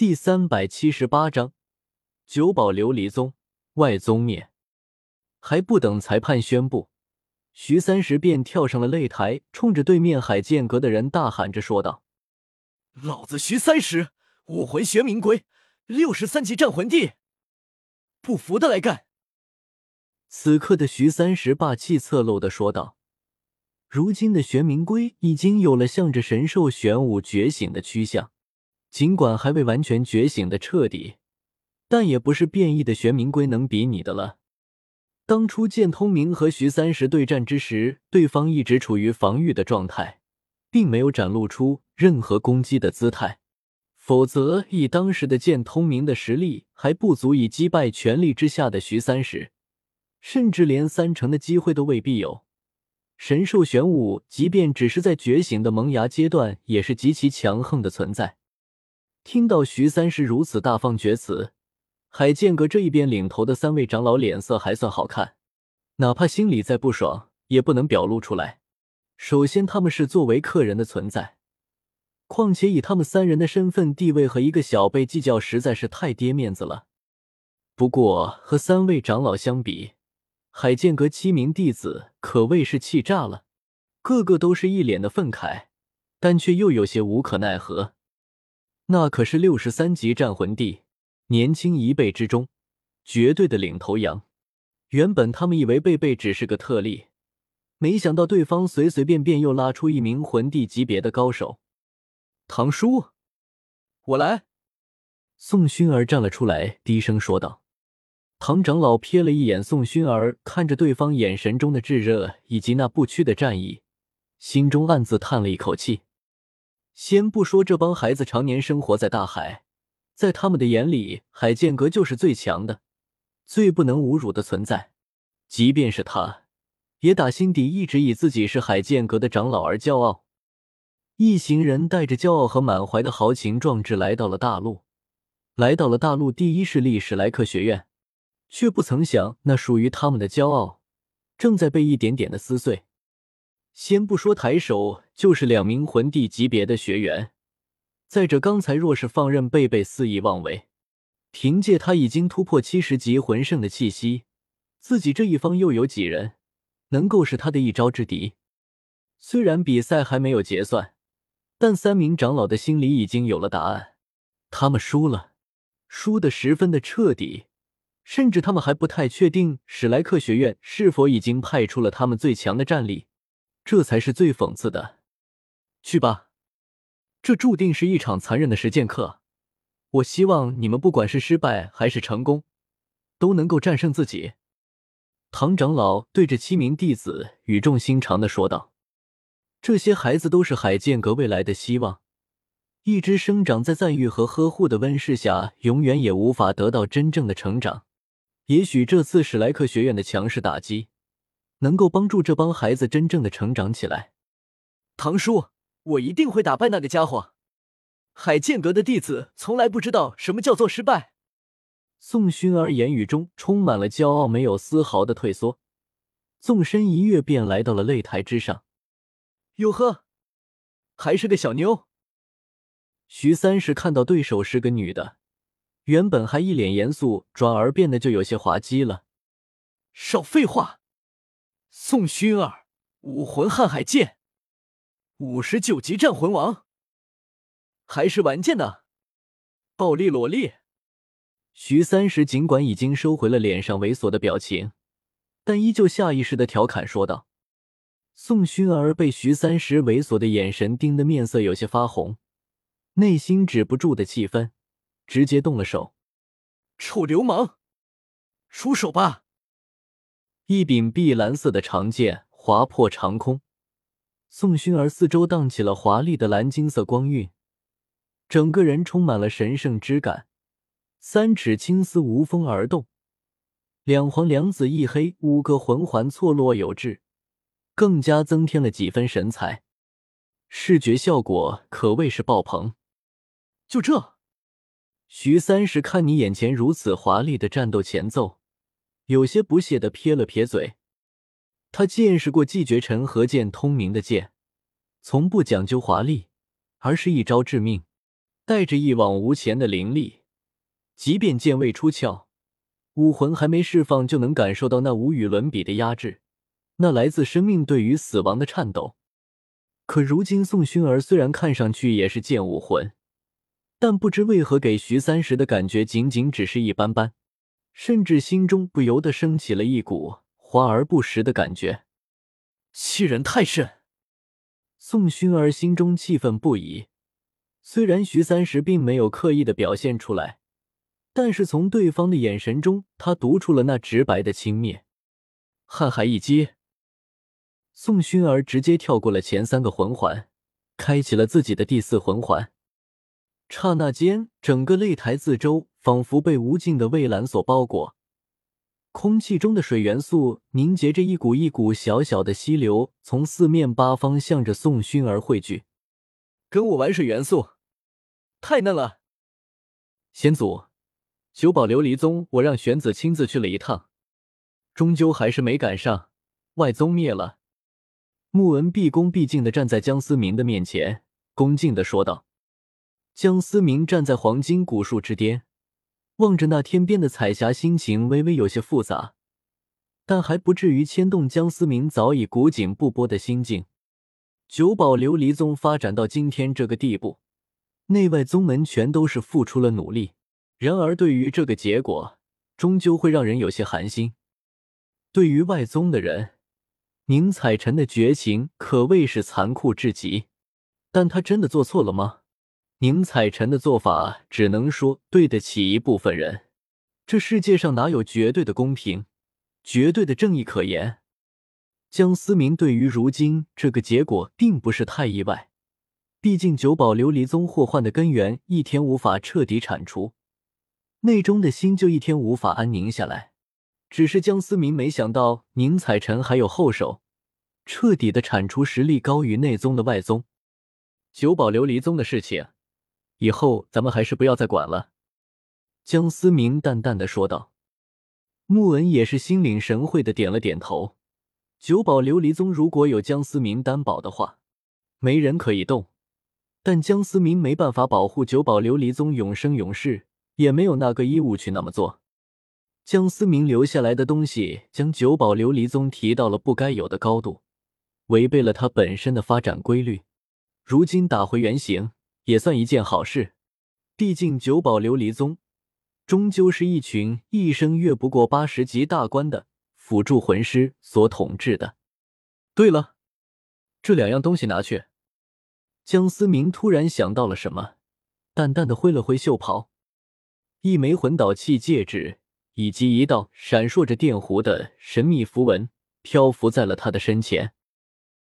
第三百七十八章九宝琉璃宗外宗灭。还不等裁判宣布，徐三石便跳上了擂台，冲着对面海剑阁的人大喊着说道：“老子徐三石，武魂玄冥龟，六十三级战魂帝，不服的来干！”此刻的徐三石霸气侧漏的说道：“如今的玄冥龟已经有了向着神兽玄武觉醒的趋向，尽管还未完全觉醒的彻底，但也不是变异的玄冥龟能比拟的了。”当初剑通明和徐三石对战之时，对方一直处于防御的状态，并没有展露出任何攻击的姿态。否则，以当时的剑通明的实力，还不足以击败全力之下的徐三石，甚至连三成的机会都未必有。神兽玄武，即便只是在觉醒的萌芽阶段，也是极其强横的存在。听到徐三石如此大放厥词。海剑阁这一边领头的三位长老脸色还算好看，哪怕心里再不爽，也不能表露出来。首先，他们是作为客人的存在，况且以他们三人的身份地位和一个小辈计较，实在是太跌面子了。不过，和三位长老相比，海剑阁七名弟子可谓是气炸了，个个都是一脸的愤慨，但却又有些无可奈何。那可是六十三级战魂帝。年轻一辈之中，绝对的领头羊。原本他们以为贝贝只是个特例，没想到对方随随便便又拉出一名魂帝级别的高手。唐叔，我来。宋薰儿站了出来，低声说道。唐长老瞥了一眼宋薰儿，看着对方眼神中的炙热以及那不屈的战意，心中暗自叹了一口气。先不说这帮孩子常年生活在大海。在他们的眼里，海剑阁就是最强的、最不能侮辱的存在。即便是他，也打心底一直以自己是海剑阁的长老而骄傲。一行人带着骄傲和满怀的豪情壮志来到了大陆，来到了大陆第一势力史莱克学院，却不曾想，那属于他们的骄傲正在被一点点的撕碎。先不说抬手就是两名魂帝级别的学员。再者，刚才若是放任贝贝肆意妄为，凭借他已经突破七十级魂圣的气息，自己这一方又有几人能够是他的一招之敌？虽然比赛还没有结算，但三名长老的心里已经有了答案：他们输了，输得十分的彻底，甚至他们还不太确定史莱克学院是否已经派出了他们最强的战力，这才是最讽刺的。去吧。这注定是一场残忍的实践课，我希望你们不管是失败还是成功，都能够战胜自己。唐长老对着七名弟子语重心长的说道：“这些孩子都是海剑阁未来的希望，一只生长在赞誉和呵护的温室下，永远也无法得到真正的成长。也许这次史莱克学院的强势打击，能够帮助这帮孩子真正的成长起来。”唐叔。我一定会打败那个家伙。海剑阁的弟子从来不知道什么叫做失败。宋薰儿言语中充满了骄傲，没有丝毫的退缩，纵身一跃便来到了擂台之上。哟呵，还是个小妞。徐三石看到对手是个女的，原本还一脸严肃，转而变得就有些滑稽了。少废话，宋薰儿，武魂瀚海剑。五十九级战魂王，还是玩剑呢？暴力萝莉。徐三石尽管已经收回了脸上猥琐的表情，但依旧下意识的调侃说道。宋薰儿被徐三石猥琐的眼神盯得面色有些发红，内心止不住的气愤，直接动了手。臭流氓，出手吧！一柄碧蓝色的长剑划破长空。宋薰儿四周荡起了华丽的蓝金色光晕，整个人充满了神圣之感。三尺青丝无风而动，两黄两紫一黑，五个魂环错落有致，更加增添了几分神采。视觉效果可谓是爆棚。就这，徐三石看你眼前如此华丽的战斗前奏，有些不屑的撇了撇嘴。他见识过季绝尘和剑通明的剑，从不讲究华丽，而是一招致命。带着一往无前的灵力，即便剑未出鞘，武魂还没释放，就能感受到那无与伦比的压制，那来自生命对于死亡的颤抖。可如今宋薰儿虽然看上去也是剑武魂，但不知为何给徐三石的感觉仅仅只是一般般，甚至心中不由得升起了一股华而不实的感觉。欺人太甚！宋薰儿心中气愤不已。虽然徐三石并没有刻意的表现出来，但是从对方的眼神中，他读出了那直白的轻蔑。瀚海一击，宋薰儿直接跳过了前三个魂环，开启了自己的第四魂环。刹那间，整个擂台四周仿佛被无尽的蔚蓝所包裹。空气中的水元素凝结着一股一股小小的溪流，从四面八方向着宋薰儿汇聚。跟我玩水元素，太嫩了。先祖，九宝琉璃宗，我让玄子亲自去了一趟，终究还是没赶上。外宗灭了。穆文毕恭毕敬的站在江思明的面前，恭敬的说道。江思明站在黄金古树之巅。望着那天边的彩霞，心情微微有些复杂，但还不至于牵动江思明早已古井不波的心境。九宝琉璃宗发展到今天这个地步，内外宗门全都是付出了努力。然而，对于这个结果，终究会让人有些寒心。对于外宗的人，宁采臣的绝情可谓是残酷至极。但他真的做错了吗？宁采臣的做法只能说对得起一部分人。这世界上哪有绝对的公平、绝对的正义可言？江思明对于如今这个结果并不是太意外，毕竟九宝琉璃宗祸患的根源一天无法彻底铲除，内中的心就一天无法安宁下来。只是江思明没想到宁采臣还有后手，彻底的铲除实力高于内宗的外宗。九宝琉璃宗的事情。以后咱们还是不要再管了。”江思明淡淡的说道。穆文也是心领神会的点了点头。九宝琉璃宗如果有江思明担保的话，没人可以动。但江思明没办法保护九宝琉璃宗永生永世，也没有那个义务去那么做。江思明留下来的东西，将九宝琉璃宗提到了不该有的高度，违背了它本身的发展规律。如今打回原形。也算一件好事，毕竟九宝琉璃宗终究是一群一生越不过八十级大关的辅助魂师所统治的。对了，这两样东西拿去。江思明突然想到了什么，淡淡的挥了挥袖袍，一枚魂导器戒指以及一道闪烁着电弧的神秘符文漂浮在了他的身前。